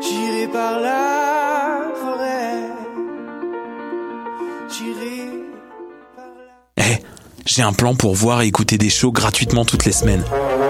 J'irai par la forêt. J'irai. Eh, j'ai un plan pour voir et écouter des shows gratuitement toutes les semaines.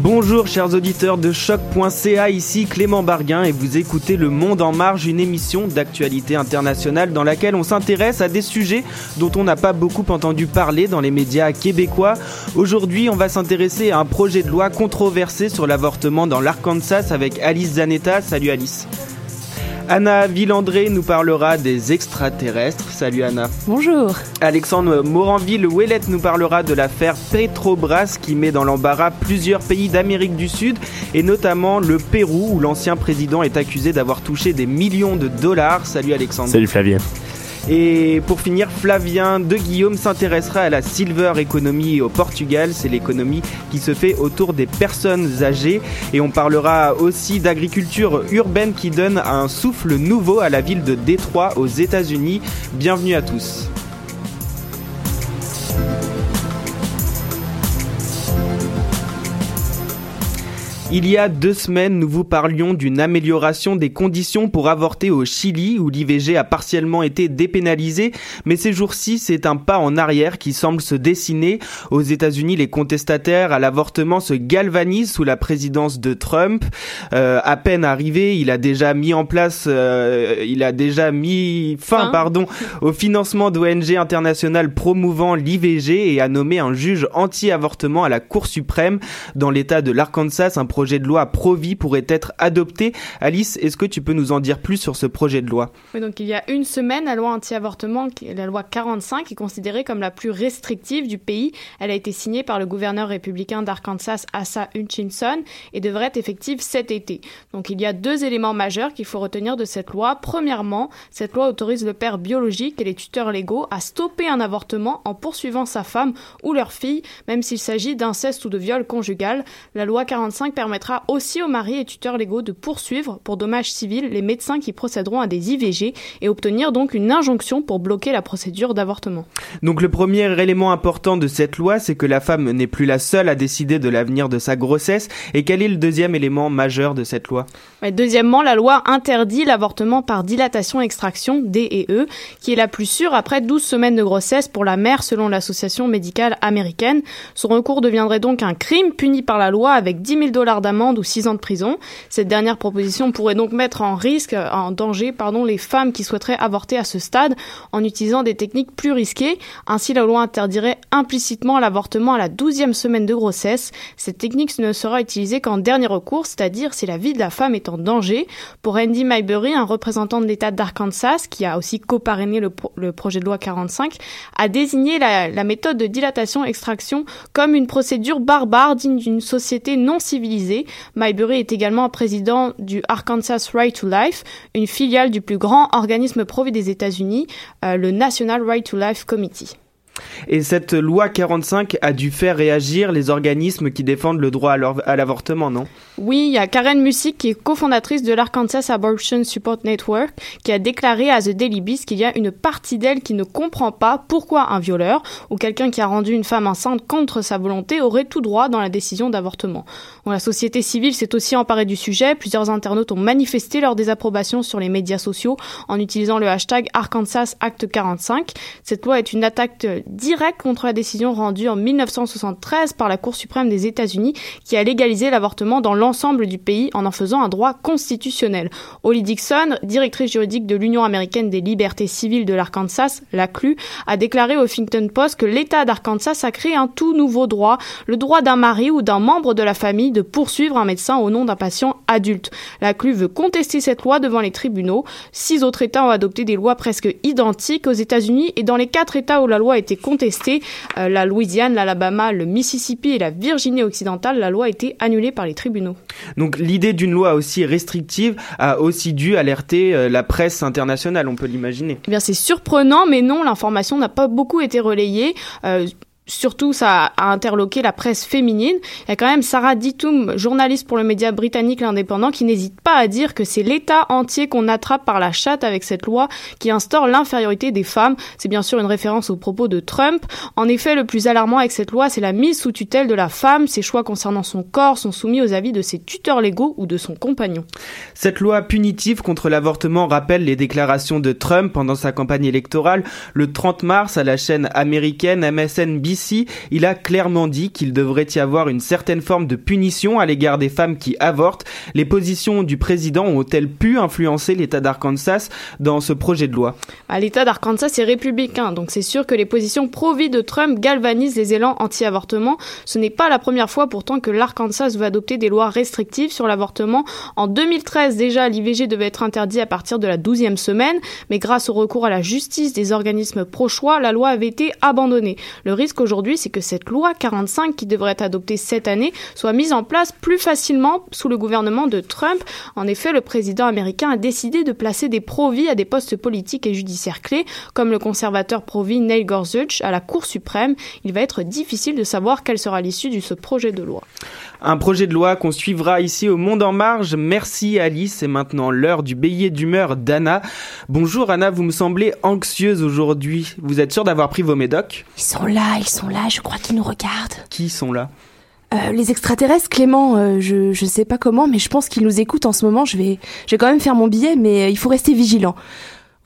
Bonjour chers auditeurs de choc.ca, ici Clément Barguin et vous écoutez Le Monde en Marge, une émission d'actualité internationale dans laquelle on s'intéresse à des sujets dont on n'a pas beaucoup entendu parler dans les médias québécois. Aujourd'hui, on va s'intéresser à un projet de loi controversé sur l'avortement dans l'Arkansas avec Alice Zanetta. Salut Alice. Anna Villandré nous parlera des extraterrestres. Salut Anna. Bonjour. Alexandre Moranville-Ouellette nous parlera de l'affaire Petrobras qui met dans l'embarras plusieurs pays d'Amérique du Sud et notamment le Pérou où l'ancien président est accusé d'avoir touché des millions de dollars. Salut Alexandre. Salut Flavien. Et pour finir, Flavien de Guillaume s'intéressera à la silver economy au Portugal. C'est l'économie qui se fait autour des personnes âgées. Et on parlera aussi d'agriculture urbaine qui donne un souffle nouveau à la ville de Détroit aux États-Unis. Bienvenue à tous. Il y a deux semaines, nous vous parlions d'une amélioration des conditions pour avorter au Chili, où l'IVG a partiellement été dépénalisé, mais ces jours-ci, c'est un pas en arrière qui semble se dessiner. Aux États-Unis, les contestataires à l'avortement se galvanisent sous la présidence de Trump. Euh, à peine arrivé, il a déjà mis en place, euh, il a déjà mis fin, Fin. pardon, au financement d'ONG internationales promouvant l'IVG et a nommé un juge anti-avortement à la Cour suprême dans l'État de l'Arkansas. Un projet de loi pro-vie pourrait être adopté. Alice, est-ce que tu peux nous en dire plus sur ce projet de loi? Donc il y a une semaine, la loi anti-avortement, la loi 45, est considérée comme la plus restrictive du pays. Elle a été signée par le gouverneur républicain d'Arkansas, Asa Hutchinson, et devrait être effective cet été. Donc il y a deux éléments majeurs qu'il faut retenir de cette loi. Premièrement, cette loi autorise le père biologique et les tuteurs légaux à stopper un avortement en poursuivant sa femme ou leur fille, même s'il s'agit d'inceste ou de viol conjugal. La loi 45 permettra aussi aux maris et tuteurs légaux de poursuivre pour dommages civils les médecins qui procéderont à des IVG et obtenir donc une injonction pour bloquer la procédure d'avortement. Donc le premier élément important de cette loi, c'est que la femme n'est plus la seule à décider de l'avenir de sa grossesse. Et quel est le deuxième élément majeur de cette loi? Ouais, deuxièmement, la loi interdit l'avortement par dilatation-extraction, DEE, qui est la plus sûre après 12 semaines de grossesse pour la mère selon l'association médicale américaine. Son recours deviendrait donc un crime puni par la loi avec 10 000 dollars d'amende ou 6 ans de prison. Cette dernière proposition pourrait donc mettre en risque, en danger, pardon, les femmes qui souhaiteraient avorter à ce stade en utilisant des techniques plus risquées. Ainsi, la loi interdirait implicitement l'avortement à la 12e semaine de grossesse. Cette technique ne sera utilisée qu'en dernier recours, c'est-à-dire si la vie de la femme est en danger. Pour Andy Maybury, un représentant de l'État d'Arkansas, qui a aussi coparrainé le, projet de loi 45, a désigné la méthode de dilatation-extraction comme une procédure barbare digne d'une société non civilisée. Maybury est également président du Arkansas Right to Life, une filiale du plus grand organisme pro des États-Unis, euh, le National Right to Life Committee. Et cette loi 45 a dû faire réagir les organismes qui défendent le droit à l'avortement, non? Oui, il y a Karen Musick, qui est cofondatrice de l'Arkansas Abortion Support Network, qui a déclaré à The Daily Beast qu'il y a une partie d'elle qui ne comprend pas pourquoi un violeur ou quelqu'un qui a rendu une femme enceinte contre sa volonté aurait tout droit dans la décision d'avortement. La société civile s'est aussi emparée du sujet. Plusieurs internautes ont manifesté leur désapprobation sur les médias sociaux en utilisant le hashtag Arkansas Act 45. Cette loi est une attaque direct contre la décision rendue en 1973 par la Cour suprême des États-Unis qui a légalisé l'avortement dans l'ensemble du pays en en faisant un droit constitutionnel. Holly Dixon, directrice juridique de l'Union américaine des libertés civiles de l'Arkansas, l'ACLU, a déclaré au Huffington Post que l'État d'Arkansas a créé un tout nouveau droit, le droit d'un mari ou d'un membre de la famille de poursuivre un médecin au nom d'un patient adulte. L'ACLU veut contester cette loi devant les tribunaux. Six autres États ont adopté des lois presque identiques aux États-Unis et dans les quatre États où la loi a été contestée, euh, la Louisiane, l'Alabama, le Mississippi et la Virginie occidentale, la loi a été annulée par les tribunaux. Donc l'idée d'une loi aussi restrictive a aussi dû alerter euh, la presse internationale, on peut l'imaginer. Eh bien c'est surprenant, mais non, l'information n'a pas beaucoup été relayée. Euh, surtout ça a interloqué la presse féminine. Il y a quand même Sarah Ditoum, journaliste pour le média britannique L'Indépendant, qui n'hésite pas à dire que c'est l'État entier qu'on attrape par la chatte avec cette loi qui instaure l'infériorité des femmes. C'est bien sûr une référence aux propos de Trump. En effet, le plus alarmant avec cette loi, c'est la mise sous tutelle de la femme. Ses choix concernant son corps sont soumis aux avis de ses tuteurs légaux ou de son compagnon. Cette loi punitive contre l'avortement rappelle les déclarations de Trump pendant sa campagne électorale le 30 mars à la chaîne américaine MSNBC Il a clairement dit qu'il devrait y avoir une certaine forme de punition à l'égard des femmes qui avortent. Les positions du président ont-elles pu influencer l'État d'Arkansas dans ce projet de loi? Ah, L'État d'Arkansas est républicain, donc c'est sûr que les positions pro-vie de Trump galvanisent les élans anti-avortement. Ce n'est pas la première fois pourtant que l'Arkansas veut adopter des lois restrictives sur l'avortement. En 2013 déjà, l'IVG devait être interdit à partir de la 12e semaine, mais grâce au recours à la justice des organismes pro-choix, la loi avait été abandonnée. Le risque aujourd'hui, c'est que cette loi 45 qui devrait être adoptée cette année soit mise en place plus facilement sous le gouvernement de Trump. En effet, le président américain a décidé de placer des pro-vie à des postes politiques et judiciaires clés, comme le conservateur pro-vie Neil Gorsuch à la Cour suprême. Il va être difficile de savoir quelle sera l'issue de ce projet de loi. Un projet de loi qu'on suivra ici au Monde en Marge. Merci Alice. C'est maintenant l'heure du billet d'humeur d'Anna. Bonjour Anna, vous me semblez anxieuse aujourd'hui. Vous êtes sûre d'avoir pris vos médocs? Ils sont là, ils sont là, je crois qu'ils nous regardent. Qui sont là? Euh, les extraterrestres, Clément, euh, je je sais pas comment, mais je pense qu'ils nous écoutent en ce moment. Je vais je vais quand même faire mon billet, mais euh, il faut rester vigilant.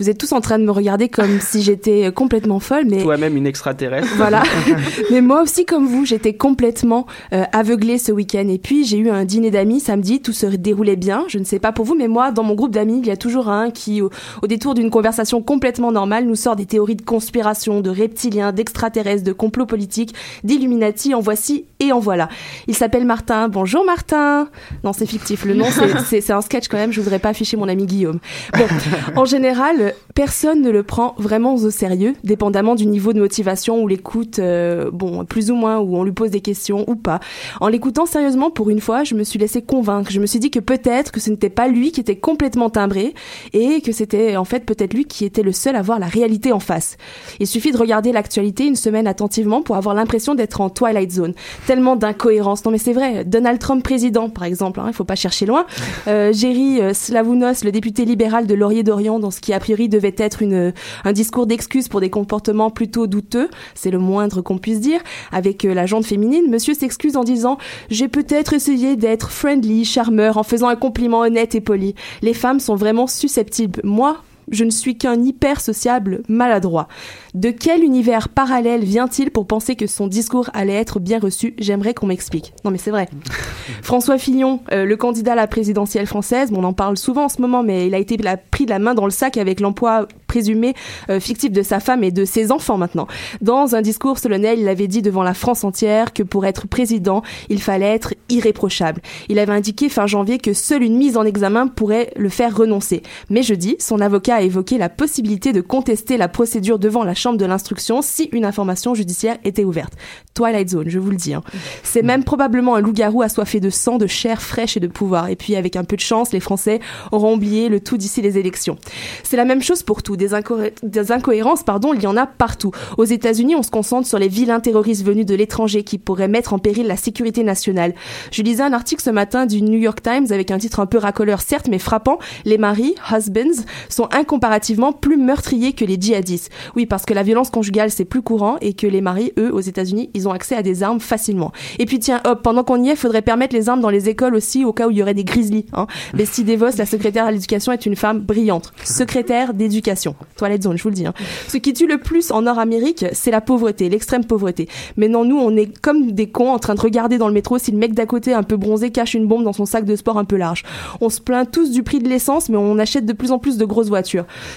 Vous êtes tous en train de me regarder comme si j'étais complètement folle, mais toi-même une extraterrestre. Voilà. mais moi aussi, comme vous, j'étais complètement euh, aveuglée ce week-end. Et puis j'ai eu un dîner d'amis samedi, tout se déroulait bien. Je ne sais pas pour vous, mais moi, dans mon groupe d'amis, il y a toujours un qui, au, au détour d'une conversation complètement normale, nous sort des théories de conspiration, de reptiliens, d'extraterrestres, de complots politiques, d'Illuminati. En voici et en voilà. Il s'appelle Martin. Bonjour Martin. Non, c'est fictif. Le nom, c'est un sketch quand même. Je voudrais pas afficher mon ami Guillaume. Bon, en général personne ne le prend vraiment au sérieux, dépendamment du niveau de motivation ou l'écoute, euh, bon, plus ou moins, où on lui pose des questions ou pas. En l'écoutant sérieusement pour une fois, je me suis laissé convaincre. Je me suis dit que peut-être que ce n'était pas lui qui était complètement timbré et que c'était en fait peut-être lui qui était le seul à voir la réalité en face. Il suffit de regarder l'actualité une semaine attentivement pour avoir l'impression d'être en Twilight Zone. Tellement d'incohérences. Non mais c'est vrai, Donald Trump président par exemple, hein, il faut pas chercher loin. Euh, Jerry euh, Slavounos, le député libéral de Laurier d'Orient, dans ce qui a devait être une, un discours d'excuse pour des comportements plutôt douteux, c'est le moindre qu'on puisse dire. Avec euh, la jante féminine, monsieur s'excuse en disant J'ai peut-être essayé d'être friendly, charmeur, en faisant un compliment honnête et poli. Les femmes sont vraiment susceptibles. Moi, Je ne suis qu'un hyper sociable maladroit. De quel univers parallèle vient-il pour penser que son discours allait être bien reçu? J'aimerais qu'on m'explique. Non mais c'est vrai. François Fillon, euh, le candidat à la présidentielle française, on en parle souvent en ce moment, mais il a été pris de la main dans le sac avec l'emploi présumé euh, fictif de sa femme et de ses enfants maintenant. Dans un discours solennel, il avait dit devant la France entière que pour être président, il fallait être irréprochable. Il avait indiqué fin janvier que seule une mise en examen pourrait le faire renoncer. Mais jeudi, son avocat évoqué la possibilité de contester la procédure devant la chambre de l'instruction si une information judiciaire était ouverte. Twilight Zone, je vous le dis. Hein. C'est même probablement un loup-garou assoiffé de sang, de chair fraîche et de pouvoir. Et puis, avec un peu de chance, les Français auront oublié le tout d'ici les élections. C'est la même chose pour tout des, incohérences, pardon, il y en a partout. Aux États-Unis, on se concentre sur les vilains terroristes venus de l'étranger qui pourraient mettre en péril la sécurité nationale. Je lisais un article ce matin du New York Times avec un titre un peu racoleur, certes, mais frappant. Les maris, husbands, sont incomparativement plus meurtriers que les djihadistes. Oui, parce que la violence conjugale, c'est plus courant et que les maris, eux, aux États-Unis, ils ont accès à des armes facilement. Et puis, tiens, hop, pendant qu'on y est, faudrait permettre les armes dans les écoles aussi au cas où il y aurait des grizzlies. Hein. Bestie DeVos, la secrétaire à l'éducation, est une femme brillante. Secrétaire d'éducation. Toilette zone, je vous le dis. Hein. Ce qui tue le plus en Nord-Amérique, c'est la pauvreté, l'extrême pauvreté. Mais non, nous, on est comme des cons en train de regarder dans le métro si le mec d'à côté, un peu bronzé, cache une bombe dans son sac de sport un peu large. On se plaint tous du prix de l'essence, mais on achète de plus en plus de grosses voitures.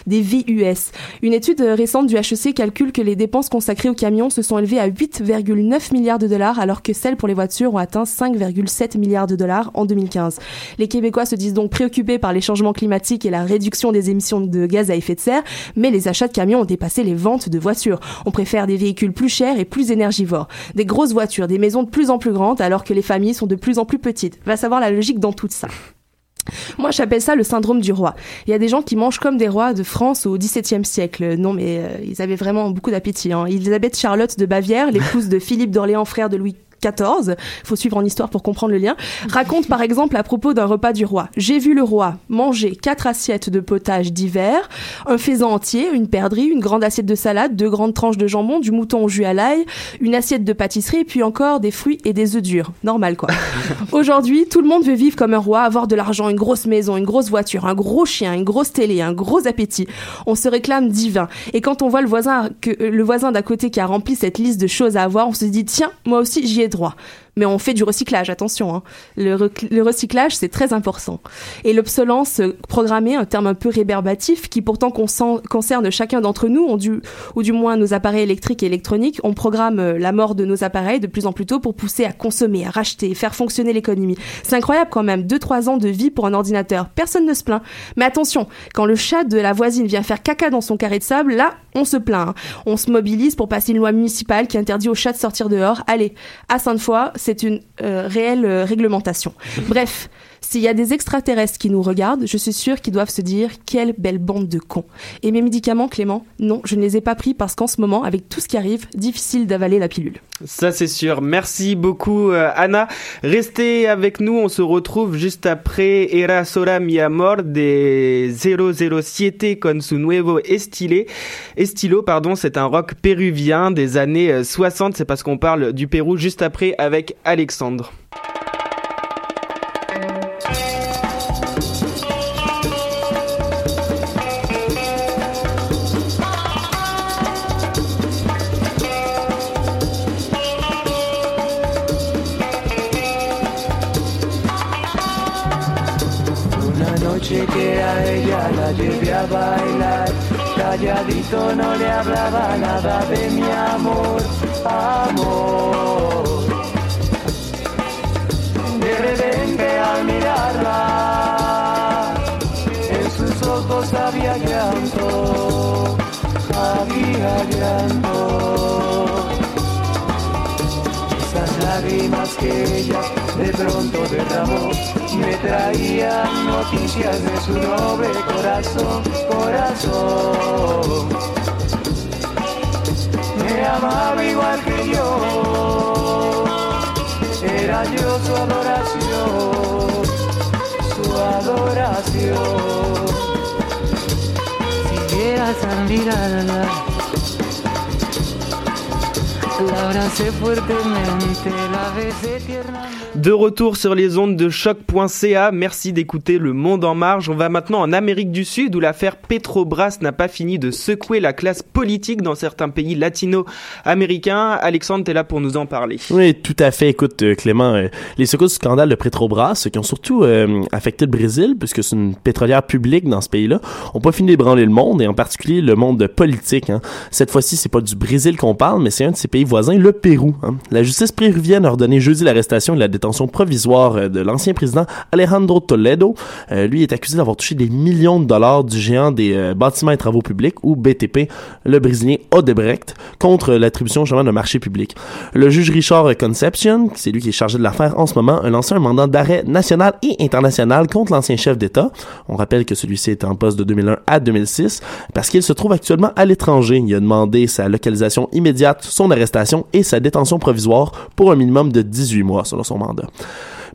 Des VUS. Une étude récente du HEC calcule que les dépenses consacrées aux camions se sont élevées à 8,9 milliards de dollars, alors que celles pour les voitures ont atteint 5,7 milliards de dollars en 2015. Les Québécois se disent donc préoccupés par les changements climatiques et la réduction des émissions de gaz à effet de serre, mais les achats de camions ont dépassé les ventes de voitures. On préfère des véhicules plus chers et plus énergivores, des grosses voitures, des maisons de plus en plus grandes alors que les familles sont de plus en plus petites. Va savoir la logique dans tout ça. Moi, j'appelle ça le syndrome du roi. Il y a des gens qui mangent comme des rois de France au XVIIe siècle. Non, mais euh, ils avaient vraiment beaucoup d'appétit. Hein. Elisabeth Charlotte de Bavière, l'épouse de Philippe d'Orléans, frère de Louis 14, faut suivre en histoire pour comprendre le lien, raconte par exemple à propos d'un repas du roi. J'ai vu le roi manger quatre assiettes de potage d'hiver, un faisan entier, une perdrix, une grande assiette de salade, deux grandes tranches de jambon, du mouton au jus à l'ail, une assiette de pâtisserie et puis encore des fruits et des œufs durs. Normal quoi. Aujourd'hui, tout le monde veut vivre comme un roi, avoir de l'argent, une grosse maison, une grosse voiture, un gros chien, une grosse télé, un gros appétit. On se réclame divin. Et quand on voit le voisin que le voisin d'à côté qui a rempli cette liste de choses à avoir, on se dit tiens, moi aussi j'y ai droit mais on fait du recyclage, attention. Hein. Le, recyclage, c'est très important. Et l'obsolence programmée, un terme un peu réberbatif, qui pourtant concerne chacun d'entre nous, ou du moins nos appareils électriques et électroniques, on programme euh, la mort de nos appareils de plus en plus tôt pour pousser à consommer, à racheter, faire fonctionner l'économie. C'est incroyable quand même, 2-3 ans de vie pour un ordinateur. Personne ne se plaint. Mais attention, quand le chat de la voisine vient faire caca dans son carré de sable, là, on se plaint. Hein. On se mobilise pour passer une loi municipale qui interdit aux chats de sortir dehors. Allez, à Sainte-Foy, c'est une euh, réelle euh, réglementation. Bref, s'il y a des extraterrestres qui nous regardent, je suis sûre qu'ils doivent se dire quelle belle bande de cons. Et mes médicaments, Clément, non, je ne les ai pas pris parce qu'en ce moment, avec tout ce qui arrive, difficile d'avaler la pilule. Ça c'est sûr. Merci beaucoup euh, Anna. Restez avec nous, on se retrouve juste après Era Sola Mi Amor de 007 con su nuevo estile. Estilo, pardon, c'est un rock péruvien des années 60, c'est parce qu'on parle du Pérou juste après avec Alexandre. Lágrimas que ella de pronto derramó me traía noticias de su noble corazón, corazón. Me amaba igual que yo, era yo su adoración, su adoración. Si vieras a mirarla, La abracé fuertemente, la besé tiernamente. De retour sur les ondes de choc.ca, merci d'écouter Le Monde en Marge. On va maintenant en Amérique du Sud où l'affaire Petrobras n'a pas fini de secouer la classe politique dans certains pays latino-américains. Alexandre, t'es là pour nous en parler. Oui, tout à fait. Écoute, euh, Clément, euh, les secousses du scandale de Petrobras, qui ont surtout euh, affecté le Brésil, puisque c'est une pétrolière publique dans ce pays-là, ont pas fini d'ébranler le monde, et en particulier le monde politique. hein. Cette fois-ci, c'est pas du Brésil qu'on parle, mais c'est un de ses pays voisins, le Pérou. hein. La justice péruvienne a ordonné jeudi l'arrestation et la détention provisoire euh, de l'ancien président Alejandro Toledo. Euh, lui est accusé d'avoir touché des millions de dollars du géant des euh, bâtiments et travaux publics, ou BTP, le brésilien Odebrecht, contre l'attribution justement d'un marché public. Le juge Richard Concepcion, c'est lui qui est chargé de l'affaire en ce moment, a lancé un mandat d'arrêt national et international contre l'ancien chef d'État. On rappelle que celui-ci était en poste de 2001 à 2006 parce qu'il se trouve actuellement à l'étranger. Il a demandé sa localisation immédiate, son arrestation et sa détention provisoire pour un minimum de 18 mois selon son mandat. надо.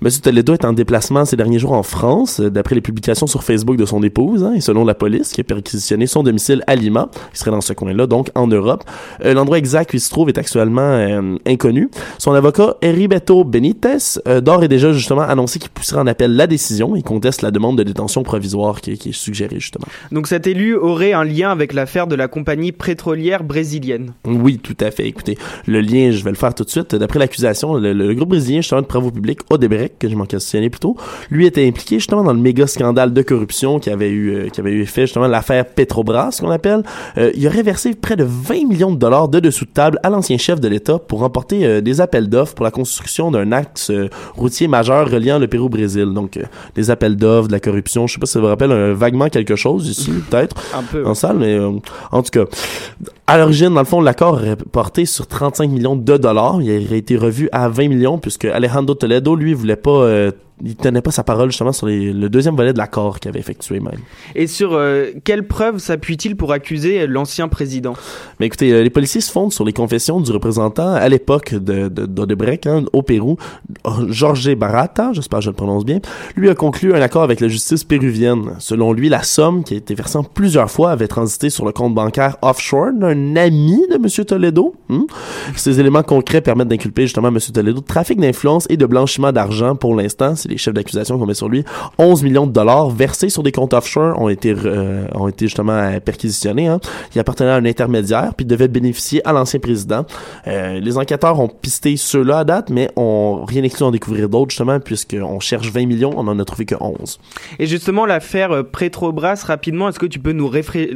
Monsieur Toledo est en déplacement ces derniers jours en France, euh, d'après les publications sur Facebook de son épouse, hein, et selon la police, qui a perquisitionné son domicile à Lima. Il serait dans ce coin-là, donc en Europe. Euh, L'endroit exact où il se trouve est actuellement euh, inconnu. Son avocat, Heriberto Benitez, euh, d'ores et déjà justement annoncé qu'il pousserait en appel la décision. Il conteste la demande de détention provisoire qui, qui est suggérée justement. Donc cet élu aurait un lien avec l'affaire de la compagnie pétrolière brésilienne. Oui, tout à fait. Écoutez, le lien, je vais le faire tout de suite. D'après l'accusation, le, le groupe brésilien justement de travaux publics Odebrecht, que je m'en questionnais plus tôt, lui était impliqué justement dans le méga scandale de corruption qui avait eu, euh, qui avait eu fait justement l'affaire Petrobras, qu'on appelle. Euh, il aurait versé près de 20 millions de dollars de dessous de table à l'ancien chef de l'État pour remporter euh, des appels d'offres pour la construction d'un axe routier majeur reliant le Pérou au Brésil. Donc, des appels d'offres, de la corruption. Je sais pas si ça vous rappelle vaguement quelque chose ici, peut-être, Un peu. en salle, mais en tout cas, à l'origine, dans le fond, l'accord aurait porté sur 35 millions de dollars. Il aurait été revu à 20 millions puisque Alejandro Toledo, lui, voulait pas, euh, il tenait pas sa parole justement sur les- le deuxième volet de l'accord qu'il avait effectué même. Et sur euh, quelles preuves s'appuie-t-il pour accuser l'ancien président? Mais écoutez, euh, les policiers se fondent sur les confessions du représentant à l'époque de, de, d'Odebrecht, hein, au Pérou, Jorge Barata, j'espère que je le prononce bien. Lui a conclu un accord avec la justice péruvienne. Selon lui, la somme qui a été versée plusieurs fois avait transité sur le compte bancaire offshore d'un ami de M. Toledo. Hmm? Ces éléments concrets permettent d'inculper justement M. Toledo de trafic d'influence et de blanchiment d'argent pour l'instant. C'est les chefs d'accusation qu'on met sur lui. 11 millions de dollars versés sur des comptes offshore ont été, euh, ont été justement euh, perquisitionnés. Hein. Il appartenait à un intermédiaire puis devait bénéficier à l'ancien président. Euh, les enquêteurs ont pisté ceux-là à date, mais ont rien exclu d'en découvrir d'autres justement puisqu'on cherche 20 millions, on en a trouvé que 11. Et justement, l'affaire euh, Petrobras, rapidement, est-ce que tu peux nous,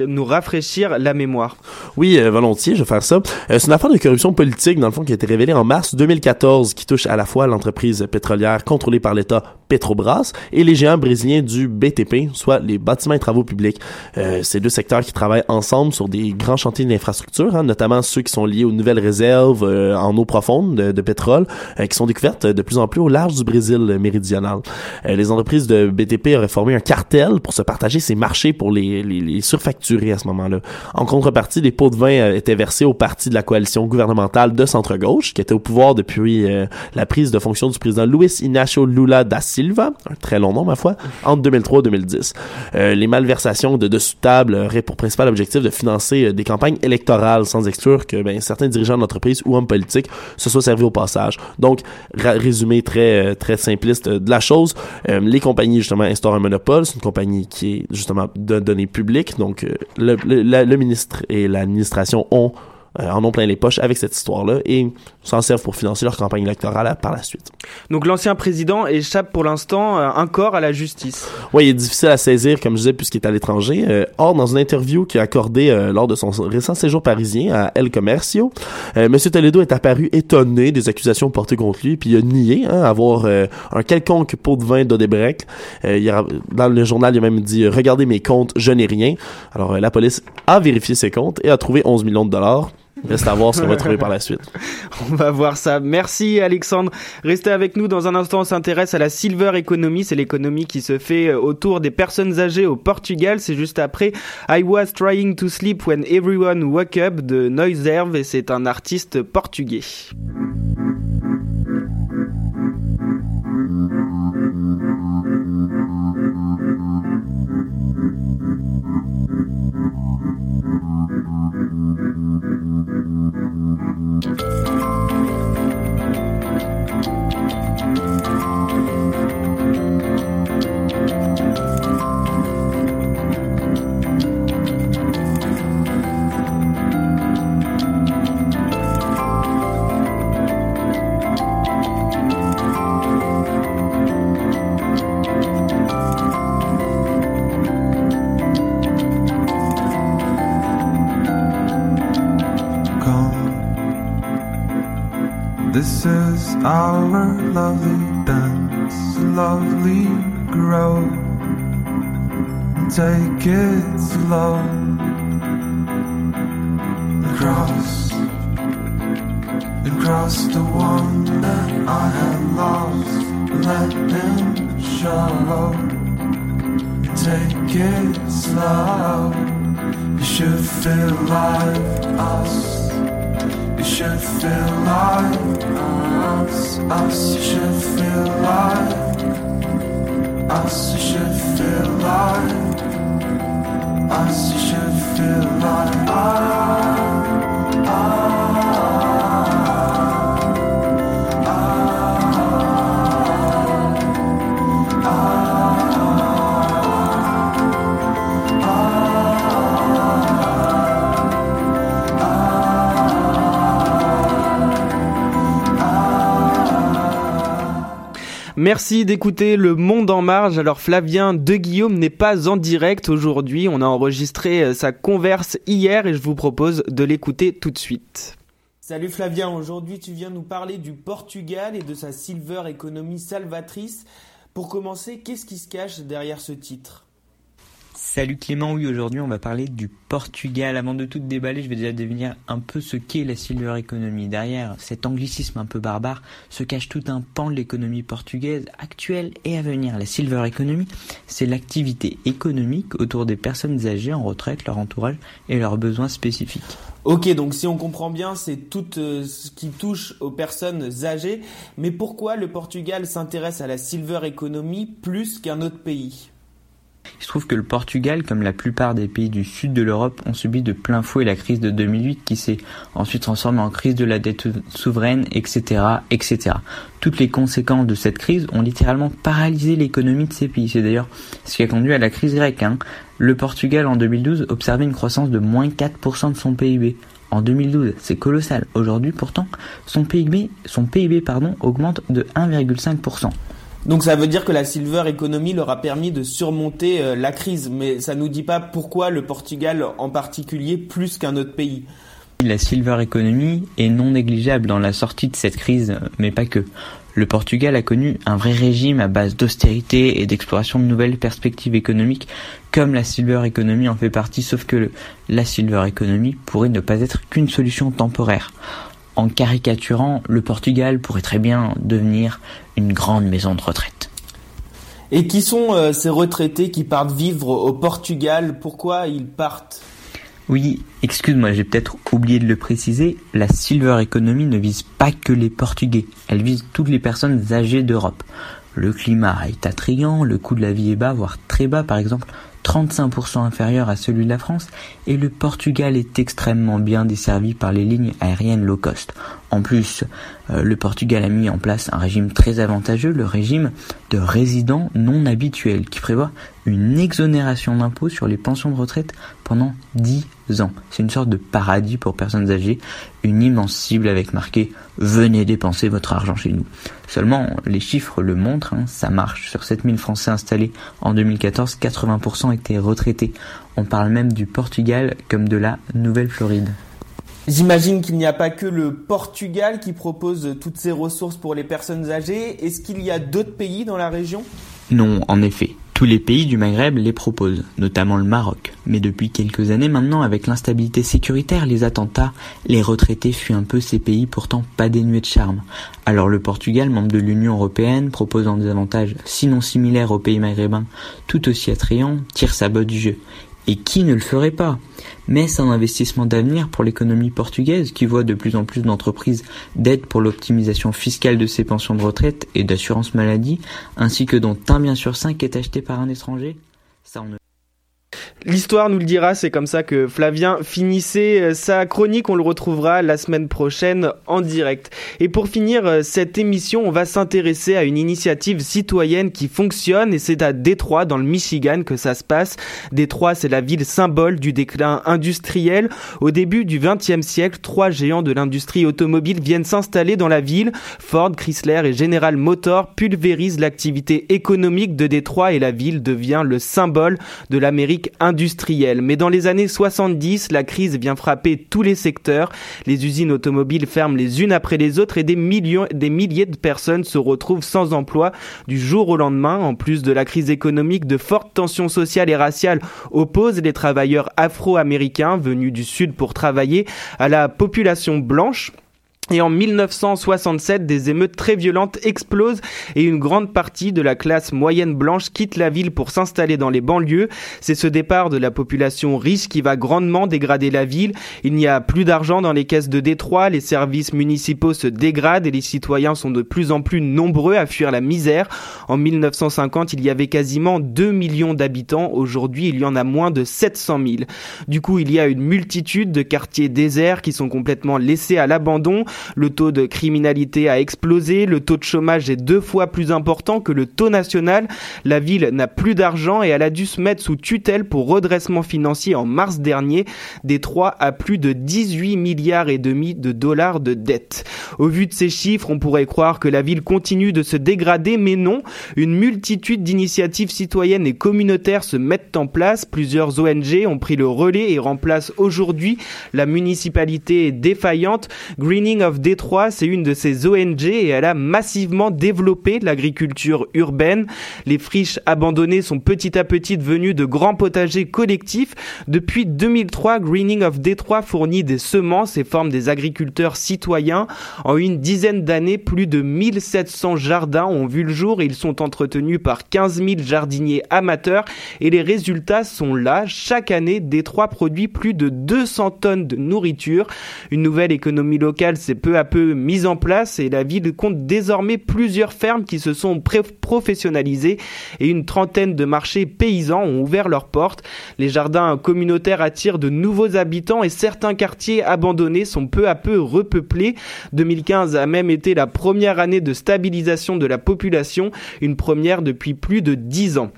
nous rafraîchir la mémoire? Oui, euh, volontiers, je vais faire ça. Euh, c'est une affaire de corruption politique, dans le fond, qui a été révélée en mars 2014, qui touche à la fois l'entreprise pétrolière contrôlée par l'État Petrobras et les géants brésiliens du BTP, soit les bâtiments et travaux publics. Euh, ces deux secteurs qui travaillent ensemble sur des grands chantiers d'infrastructure, hein, notamment ceux qui sont liés aux nouvelles réserves euh, en eau profonde de, pétrole, euh, qui sont découvertes de plus en plus au large du Brésil méridional. Euh, les entreprises de BTP auraient formé un cartel pour se partager ces marchés pour les, les, les surfacturer à ce moment-là. En contrepartie, des pots de vin euh, étaient versés au parti de la coalition gouvernementale de centre-gauche, qui était au pouvoir depuis euh, la prise de fonction du président Luis Inácio Lula Silva, un très long nom ma foi, entre 2003 et 2010. Euh, les malversations de dessous de table auraient pour principal objectif de financer euh, des campagnes électorales, sans exclure que ben, certains dirigeants d'entreprise ou hommes politiques se soient servis au passage. Donc, résumé très euh, très simpliste de la chose, les compagnies justement instaurent un monopole. C'est une compagnie qui est justement de données publiques. Donc, le, le ministre et l'administration ont euh, en ont plein les poches avec cette histoire-là et s'en servent pour financer leur campagne électorale à- par la suite. Donc l'ancien président échappe pour l'instant euh, encore à la justice. Oui, il est difficile à saisir, comme je disais, puisqu'il est à l'étranger. Euh, or, dans une interview qu'il a accordée euh, lors de son récent séjour parisien à El Comercio, euh, M. Toledo est apparu étonné des accusations portées contre lui, puis il a nié hein, avoir euh, un quelconque pot de vin d'Odebrecht. Euh, il a- dans le journal, il a même dit euh, « Regardez mes comptes, je n'ai rien ». Alors, euh, la police a vérifié ses comptes et a trouvé 11 millions de dollars. Reste à voir ce qu'on va trouver par la suite. On va voir ça. Merci Alexandre. Restez avec nous. Dans un instant, on s'intéresse à la silver economy. C'est l'économie qui se fait euh, autour des personnes âgées au Portugal. C'est juste après I Was Trying to Sleep When Everyone Woke Up de Noiserve et c'est un artiste portugais. Our lovely dance, lovely grow. Take it slow across, across the one that I have lost. Let him show. Take it slow. You should feel like us. You should feel like us should feel like us should feel like us. should feel alive. Merci d'écouter Le Monde en Marge. Alors Flavien de Guillaume n'est pas en direct aujourd'hui. On a enregistré euh, sa converse hier et je vous propose de l'écouter tout de suite. Salut Flavien, aujourd'hui tu viens nous parler du Portugal et de sa silver économie salvatrice. Pour commencer, qu'est-ce qui se cache derrière ce titre? Salut Clément, oui aujourd'hui on va parler du Portugal. Avant de tout déballer, je vais déjà devenir un peu ce qu'est la silver economy. Derrière cet anglicisme un peu barbare se cache tout un pan de l'économie portugaise actuelle et à venir. La silver economy, c'est l'activité économique autour des personnes âgées en retraite, leur entourage et leurs besoins spécifiques. Ok, donc si on comprend bien, c'est tout euh, ce qui touche aux personnes âgées. Mais pourquoi le Portugal s'intéresse à la silver economy plus qu'un autre pays? Il se trouve que le Portugal, comme la plupart des pays du sud de l'Europe, ont subi de plein fouet la crise de 2008 qui s'est ensuite transformée en crise de la dette souveraine, etc., etc. Toutes les conséquences de cette crise ont littéralement paralysé l'économie de ces pays. C'est d'ailleurs ce qui a conduit à la crise grecque. Hein. Le Portugal en 2012 observait une croissance de moins 4% de son PIB. En 2012, c'est colossal. Aujourd'hui, pourtant, son PIB, son PIB pardon, augmente de 1,5%. Donc ça veut dire que la silver economy leur a permis de surmonter euh, la crise, mais ça nous dit pas pourquoi le Portugal en particulier plus qu'un autre pays. La silver economy est non négligeable dans la sortie de cette crise, mais pas que. Le Portugal a connu un vrai régime à base d'austérité et d'exploration de nouvelles perspectives économiques, comme la silver economy en fait partie, sauf que la silver economy pourrait ne pas être qu'une solution temporaire en caricaturant, le Portugal pourrait très bien devenir une grande maison de retraite. Et qui sont euh, ces retraités qui partent vivre au Portugal? Pourquoi ils partent? Oui, excuse-moi, j'ai peut-être oublié de le préciser, la Silver Economy ne vise pas que les Portugais, elle vise toutes les personnes âgées d'Europe. Le climat est attrayant, le coût de la vie est bas, voire très bas par exemple, 35% inférieur à celui de la France, et le Portugal est extrêmement bien desservi par les lignes aériennes low cost. En plus, euh, le Portugal a mis en place un régime très avantageux, le régime de résidents non habituels, qui prévoit une exonération d'impôts sur les pensions de retraite pendant 10 ans. C'est une sorte de paradis pour personnes âgées, une immense cible avec marqué Venez dépenser votre argent chez nous. Seulement, les chiffres le montrent, hein, ça marche. Sur 7000 Français installés en 2014, 80% étaient retraités. On parle même du Portugal comme de la Nouvelle-Floride. J'imagine qu'il n'y a pas que le Portugal qui propose toutes ces ressources pour les personnes âgées. Est-ce qu'il y a d'autres pays dans la région? Non, en effet. Tous les pays du Maghreb les proposent, notamment le Maroc. Mais depuis quelques années maintenant, avec l'instabilité sécuritaire, les attentats, les retraités fuient un peu ces pays pourtant pas dénués de charme. Alors le Portugal, membre de l'Union Européenne, proposant des avantages sinon similaires aux pays maghrébins, tout aussi attrayants, tire sa botte du jeu. Et qui ne le ferait pas? Mais c'est un investissement d'avenir pour l'économie portugaise qui voit de plus en plus d'entreprises d'aide pour l'optimisation fiscale de ses pensions de retraite et d'assurance maladie, ainsi que dont un bien sur cinq est acheté par un étranger. Ça, on ne... L'histoire nous le dira, c'est comme ça que Flavien finissait euh, sa chronique, on le retrouvera la semaine prochaine en direct. Et pour finir euh, cette émission, on va s'intéresser à une initiative citoyenne qui fonctionne et c'est à Détroit dans le Michigan que ça se passe. Détroit, c'est la ville symbole du déclin industriel. Au début du XXe siècle, trois géants de l'industrie automobile viennent s'installer dans la ville. Ford, Chrysler et General Motors pulvérisent l'activité économique de Détroit et la ville devient le symbole de l'Amérique industrielle. Mais dans les années 70, la crise vient frapper tous les secteurs. Les usines automobiles ferment les unes après les autres et des millions, des milliers de personnes se retrouvent sans emploi du jour au lendemain. En plus de la crise économique, de fortes tensions sociales et raciales opposent les travailleurs afro-américains venus du sud pour travailler à la population blanche. Et en 1967, des émeutes très violentes explosent et une grande partie de la classe moyenne blanche quitte la ville pour s'installer dans les banlieues. C'est ce départ de la population riche qui va grandement dégrader la ville. Il n'y a plus d'argent dans les caisses de Détroit, les services municipaux se dégradent et les citoyens sont de plus en plus nombreux à fuir la misère. En 1950, il y avait quasiment 2 millions d'habitants. Aujourd'hui, il y en a moins de 700 000. Du coup, il y a une multitude de quartiers déserts qui sont complètement laissés à l'abandon. Le taux de criminalité a explosé, le taux de chômage est deux fois plus important que le taux national. La ville n'a plus d'argent et elle a dû se mettre sous tutelle pour redressement financier en mars dernier. Détroit a plus de 18 milliards et demi de dollars de dettes. Au vu de ces chiffres, on pourrait croire que la ville continue de se dégrader, mais non. Une multitude d'initiatives citoyennes et communautaires se mettent en place. Plusieurs ONG ont pris le relais et remplacent aujourd'hui la municipalité défaillante. Greening of Détroit, c'est une de ces ONG et elle a massivement développé l'agriculture urbaine. Les friches abandonnées sont petit à petit devenues de grands potagers collectifs. Depuis 2003, Greening of Détroit fournit des semences et forme des agriculteurs citoyens. En une dizaine d'années, plus de 1700 jardins ont vu le jour et ils sont entretenus par 15 000 jardiniers amateurs et les résultats sont là. Chaque année, Détroit produit plus de 200 tonnes de nourriture. Une nouvelle économie locale s'est peu à peu mise en place et la ville compte désormais plusieurs fermes qui se sont professionnalisées et une trentaine de marchés paysans ont ouvert leurs portes. Les jardins communautaires attirent de nouveaux habitants et certains quartiers abandonnés sont peu à peu repeuplés. 2015 a même été la première année de stabilisation de la population, une première depuis plus de 10 ans.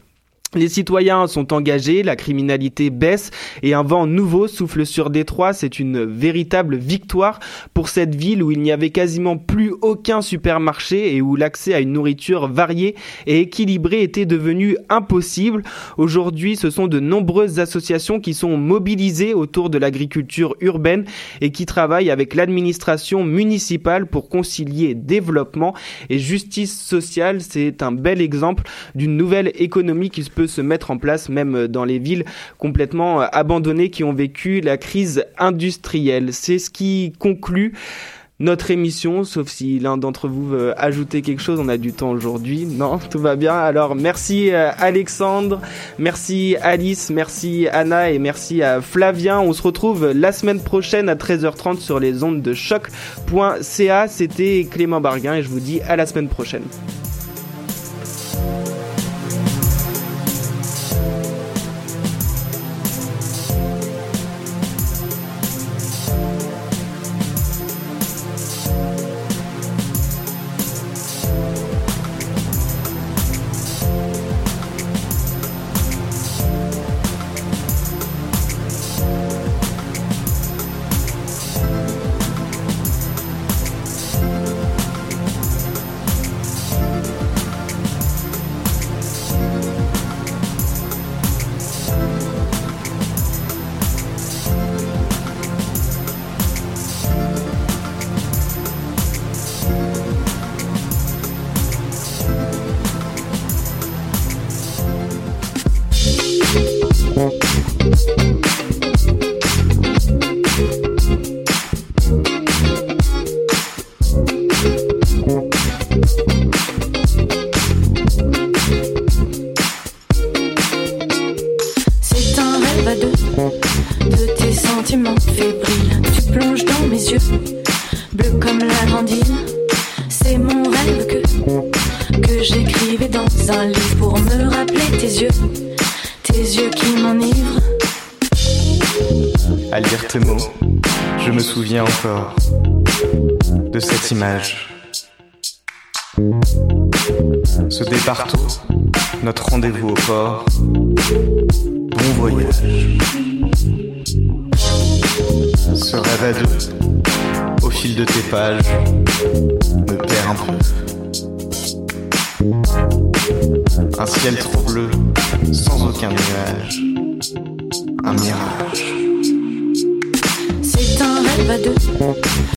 Les citoyens sont engagés, la criminalité baisse et un vent nouveau souffle sur Détroit. C'est une véritable victoire pour cette ville où il n'y avait quasiment plus aucun supermarché et où l'accès à une nourriture variée et équilibrée était devenu impossible. Aujourd'hui, ce sont de nombreuses associations qui sont mobilisées autour de l'agriculture urbaine et qui travaillent avec l'administration municipale pour concilier développement et justice sociale. C'est un bel exemple d'une nouvelle économie qui peut se mettre en place même dans les villes complètement euh, abandonnées qui ont vécu la crise industrielle. C'est ce qui conclut notre émission, sauf si l'un d'entre vous veut ajouter quelque chose, on a du temps aujourd'hui. Non, tout va bien. Alors merci euh, Alexandre, merci Alice, merci Anna et merci à Flavien. On se retrouve la semaine prochaine à 13h30 sur les ondes de choc.ca. C'était Clément Barguin et je vous dis à la semaine prochaine. Mes yeux, bleus comme la grande île. C'est mon rêve que, que j'écrivais dans un livre pour me rappeler tes yeux, tes yeux qui m'enivrent. À lire tes mots, je me souviens encore de cette image. Ce départ notre rendez-vous au port. Bon voyage. Ce rêve à deux, fil de tes pages, me perd un peu. Un ciel trop bleu, sans aucun nuage. un mirage. C'est un rêve à deux,